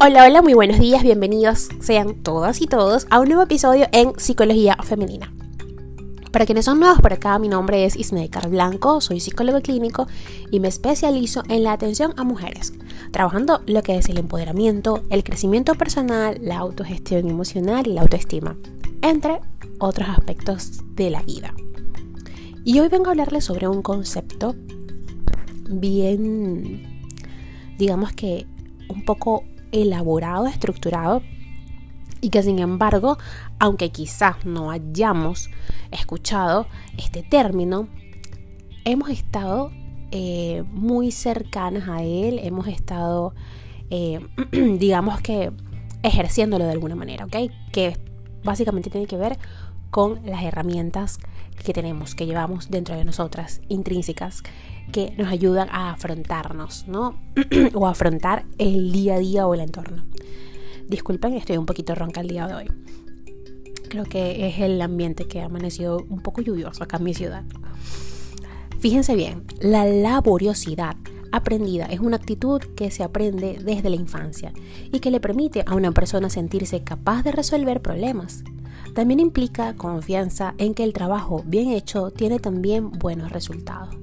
Hola, hola, muy buenos días, bienvenidos sean todas y todos a un nuevo episodio en Psicología Femenina. Para quienes son nuevos por acá, mi nombre es Isneikar Blanco, soy psicólogo clínico y me especializo en la atención a mujeres, trabajando lo que es el empoderamiento, el crecimiento personal, la autogestión emocional y la autoestima, entre otros aspectos de la vida. Y hoy vengo a hablarles sobre un concepto bien, digamos que un poco elaborado, estructurado, y que sin embargo, aunque quizás no hayamos escuchado este término, hemos estado eh, muy cercanas a él, hemos estado, eh, digamos que, ejerciéndolo de alguna manera, ¿ok? Que básicamente tiene que ver con las herramientas que tenemos, que llevamos dentro de nosotras, intrínsecas, que nos ayudan a afrontarnos, ¿no? o afrontar el día a día o el entorno. Disculpen, estoy un poquito ronca el día de hoy. Creo que es el ambiente que ha amanecido un poco lluvioso acá en mi ciudad. Fíjense bien, la laboriosidad aprendida es una actitud que se aprende desde la infancia y que le permite a una persona sentirse capaz de resolver problemas, también implica confianza en que el trabajo bien hecho tiene también buenos resultados.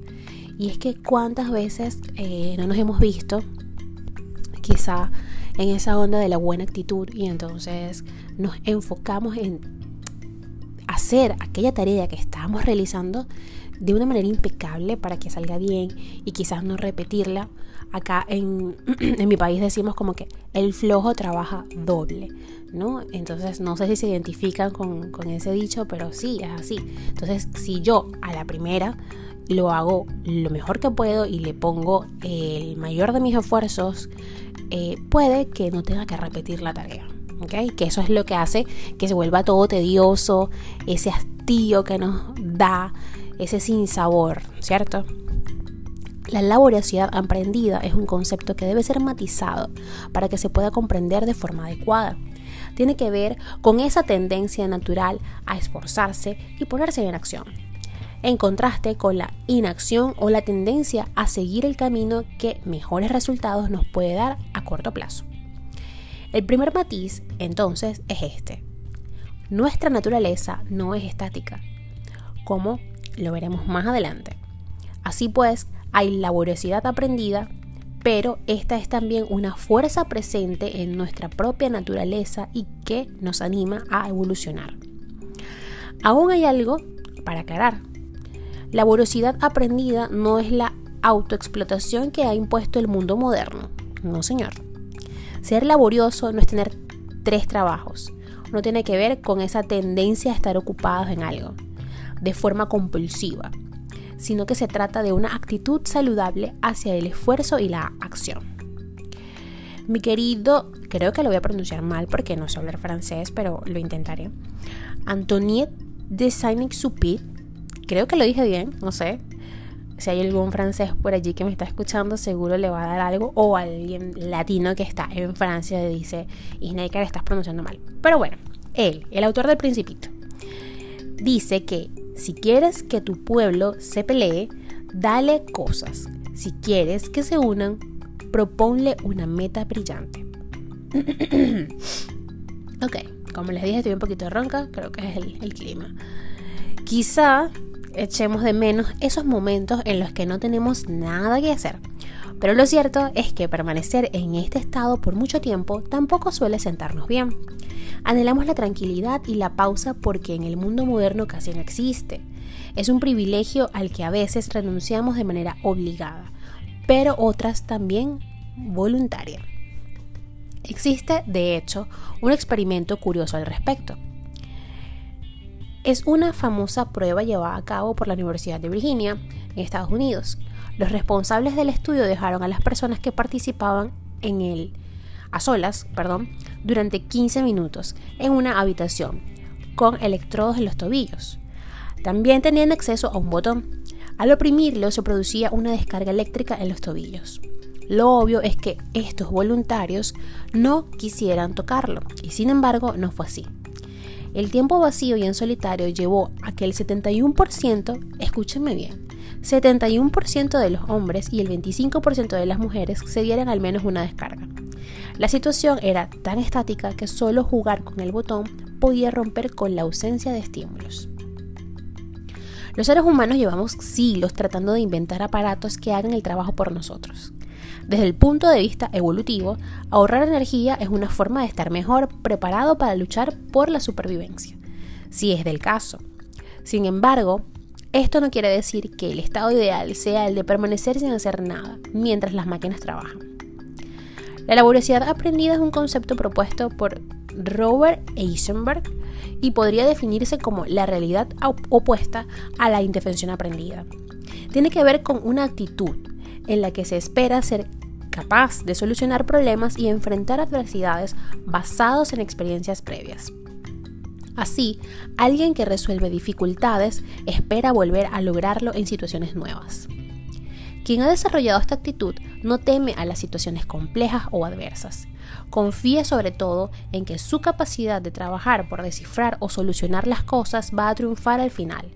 Y es que cuántas veces eh, no nos hemos visto quizá en esa onda de la buena actitud y entonces nos enfocamos en hacer aquella tarea que estábamos realizando de una manera impecable para que salga bien y quizás no repetirla. Acá en, mi país decimos como que el flojo trabaja doble, ¿no? Entonces no sé si se identifican con, con ese dicho, pero sí, es así. Entonces si yo a la primera lo hago lo mejor que puedo y le pongo el mayor de mis esfuerzos, eh, puede que no tenga que repetir la tarea. ¿okay? Que eso es lo que hace que se vuelva todo tedioso, ese hastío que nos da ese sinsabor, ¿cierto? La laboriosidad aprendida es un concepto que debe ser matizado para que se pueda comprender de forma adecuada. Tiene que ver con esa tendencia natural a esforzarse y ponerse en acción, en contraste con la inacción o la tendencia a seguir el camino que mejores resultados nos puede dar a corto plazo. El primer matiz, entonces, es este. Nuestra naturaleza no es estática, como lo veremos más adelante. Así pues, hay laboriosidad aprendida, pero esta es también una fuerza presente en nuestra propia naturaleza y que nos anima a evolucionar. Aún hay algo para aclarar. Laboriosidad aprendida no es la autoexplotación que ha impuesto el mundo moderno. No, señor. Ser laborioso no es tener tres trabajos. No tiene que ver con esa tendencia a estar ocupados en algo de forma compulsiva, sino que se trata de una actitud saludable hacia el esfuerzo y la acción. Mi querido, creo que lo voy a pronunciar mal porque no sé hablar francés, pero lo intentaré. Antoniette de Saint-Exupéry, creo que lo dije bien, no sé. Si hay algún francés por allí que me está escuchando, seguro le va a dar algo. O alguien latino que está en Francia y dice, Isnaker, estás pronunciando mal. Pero bueno, él, el autor del Principito, dice que si quieres que tu pueblo se pelee, dale cosas. Si quieres que se unan, proponle una meta brillante. ok, como les dije, estoy un poquito ronca, creo que es el, el clima. Quizá echemos de menos esos momentos en los que no tenemos nada que hacer. Pero lo cierto es que permanecer en este estado por mucho tiempo tampoco suele sentarnos bien. Anhelamos la tranquilidad y la pausa porque en el mundo moderno casi no existe. Es un privilegio al que a veces renunciamos de manera obligada, pero otras también voluntaria. Existe, de hecho, un experimento curioso al respecto. Es una famosa prueba llevada a cabo por la Universidad de Virginia, en Estados Unidos. Los responsables del estudio dejaron a las personas que participaban en el a solas, perdón, durante 15 minutos en una habitación con electrodos en los tobillos. También tenían acceso a un botón. Al oprimirlo se producía una descarga eléctrica en los tobillos. Lo obvio es que estos voluntarios no quisieran tocarlo, y sin embargo no fue así. El tiempo vacío y en solitario llevó a que el 71%, escúchenme bien, 71% de los hombres y el 25% de las mujeres se dieran al menos una descarga. La situación era tan estática que solo jugar con el botón podía romper con la ausencia de estímulos. Los seres humanos llevamos siglos tratando de inventar aparatos que hagan el trabajo por nosotros. Desde el punto de vista evolutivo, ahorrar energía es una forma de estar mejor preparado para luchar por la supervivencia, si es del caso. Sin embargo, esto no quiere decir que el estado ideal sea el de permanecer sin hacer nada mientras las máquinas trabajan. La laboriosidad aprendida es un concepto propuesto por Robert Eisenberg y podría definirse como la realidad opuesta a la indefensión aprendida. Tiene que ver con una actitud en la que se espera ser capaz de solucionar problemas y enfrentar adversidades basados en experiencias previas. Así, alguien que resuelve dificultades espera volver a lograrlo en situaciones nuevas. Quien ha desarrollado esta actitud no teme a las situaciones complejas o adversas. Confía sobre todo en que su capacidad de trabajar por descifrar o solucionar las cosas va a triunfar al final.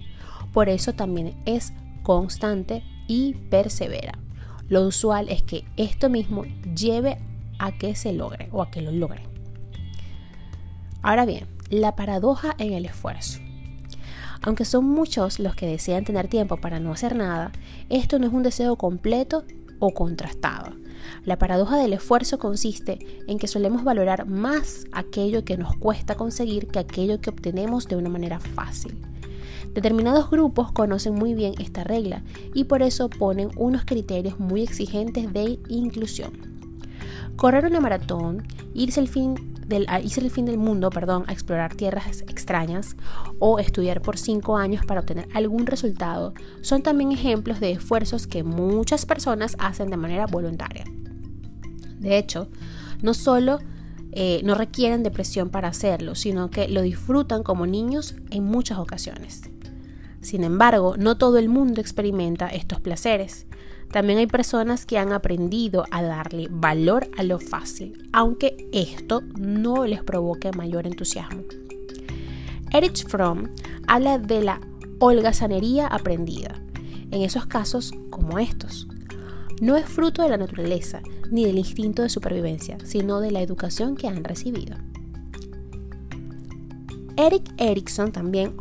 Por eso también es constante y persevera. Lo usual es que esto mismo lleve a que se logre o a que lo logre. Ahora bien, la paradoja en el esfuerzo. Aunque son muchos los que desean tener tiempo para no hacer nada, esto no es un deseo completo o contrastado. La paradoja del esfuerzo consiste en que solemos valorar más aquello que nos cuesta conseguir que aquello que obtenemos de una manera fácil. Determinados grupos conocen muy bien esta regla y por eso ponen unos criterios muy exigentes de inclusión. Correr una maratón, irse el fin del, a irse el fin del mundo, perdón, a explorar tierras extrañas o estudiar por cinco años para obtener algún resultado, son también ejemplos de esfuerzos que muchas personas hacen de manera voluntaria. De hecho, no solo eh, no requieren de presión para hacerlo, sino que lo disfrutan como niños en muchas ocasiones. Sin embargo, no todo el mundo experimenta estos placeres también hay personas que han aprendido a darle valor a lo fácil, aunque esto no les provoque mayor entusiasmo. Erich Fromm habla de la holgazanería aprendida, en esos casos como estos. No es fruto de la naturaleza ni del instinto de supervivencia, sino de la educación que han recibido. Eric Erickson también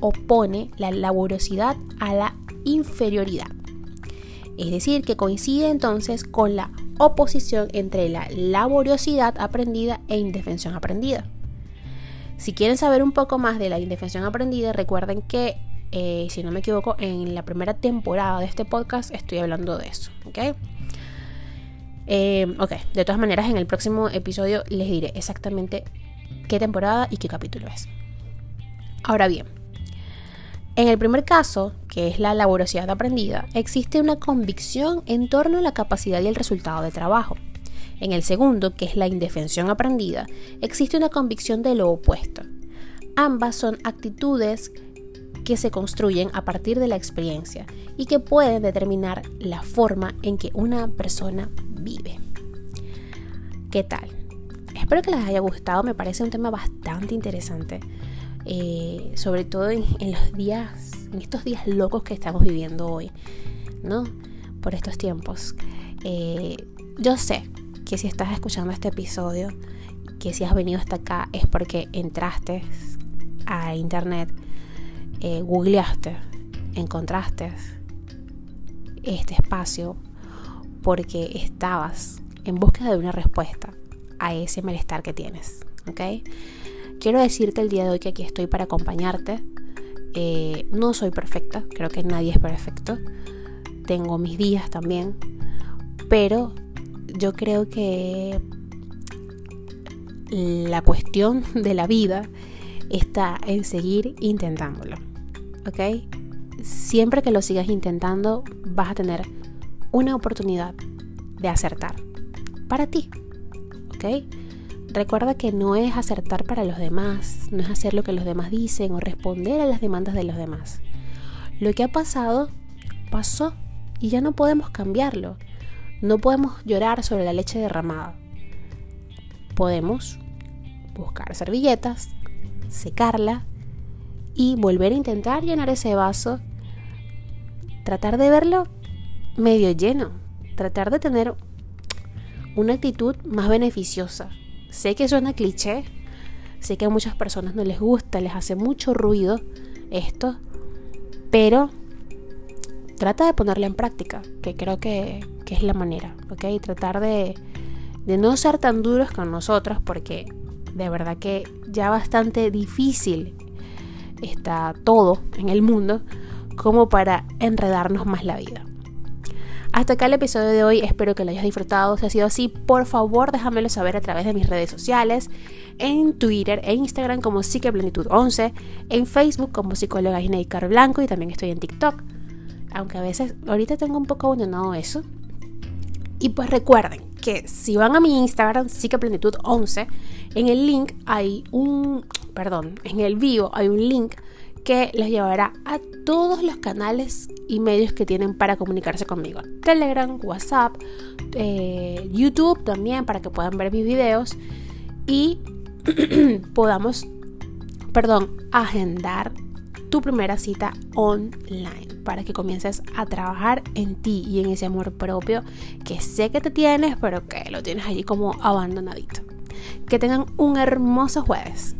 opone la laboriosidad a la inferioridad. Es decir, que coincide entonces con la oposición entre la laboriosidad aprendida e indefensión aprendida. Si quieren saber un poco más de la indefensión aprendida, recuerden que, eh, si no me equivoco, en la primera temporada de este podcast estoy hablando de eso. Eh, ok, de todas maneras, en el próximo episodio les diré exactamente qué temporada y qué capítulo es. Ahora bien, en el primer caso, que es la laboriosidad aprendida, existe una convicción en torno a la capacidad y el resultado de trabajo. En el segundo, que es la indefensión aprendida, existe una convicción de lo opuesto. Ambas son actitudes que se construyen a partir de la experiencia y que pueden determinar la forma en que una persona vive. ¿Qué tal? Espero que les haya gustado, me parece un tema bastante interesante eh, sobre todo en, los días, en estos días locos que estamos viviendo hoy, ¿no? Por estos tiempos. Eh, yo sé que si estás escuchando este episodio, que si has venido hasta acá es porque entraste a internet, eh, googleaste, encontraste este espacio porque estabas en búsqueda de una respuesta a ese malestar que tienes, ¿ok? Quiero decirte el día de hoy que aquí estoy para acompañarte. Eh, no soy perfecta, creo que nadie es perfecto. Tengo mis días también, pero yo creo que la cuestión de la vida está en seguir intentándolo. ¿Ok? Siempre que lo sigas intentando, vas a tener una oportunidad de acertar para ti. ¿Ok? Recuerda que no es acertar para los demás, no es hacer lo que los demás dicen o responder a las demandas de los demás. Lo que ha pasado, pasó y ya no podemos cambiarlo. No podemos llorar sobre la leche derramada. Podemos buscar servilletas, secarla y volver a intentar llenar ese vaso. Tratar de verlo medio lleno. Tratar de tener una actitud más beneficiosa. Sé que suena cliché, sé que a muchas personas no les gusta, les hace mucho ruido esto, pero trata de ponerla en práctica, que creo que, es la manera, ¿ok? Tratar de, de no ser tan duros con nosotros, porque de verdad que ya bastante difícil está todo en el mundo como para enredarnos más la vida. Hasta acá el episodio de hoy, espero que lo hayas disfrutado. Si ha sido así, por favor déjamelo saber a través de mis redes sociales, en Twitter e Instagram como Psiqueplenitud11, en Facebook como psicóloga Car Blanco y también estoy en TikTok. Aunque a veces ahorita tengo un poco abandonado eso. Y pues recuerden que si van a mi Instagram, Psiqueplenitud11, en el link hay un, perdón, en el vivo hay un link que les llevará a todos los canales y medios que tienen para comunicarse conmigo. Telegram, WhatsApp, eh, YouTube también para que puedan ver mis videos y podamos, perdón, agendar tu primera cita online para que comiences a trabajar en ti y en ese amor propio que sé que te tienes, pero que lo tienes allí como abandonadito. Que tengan un hermoso jueves.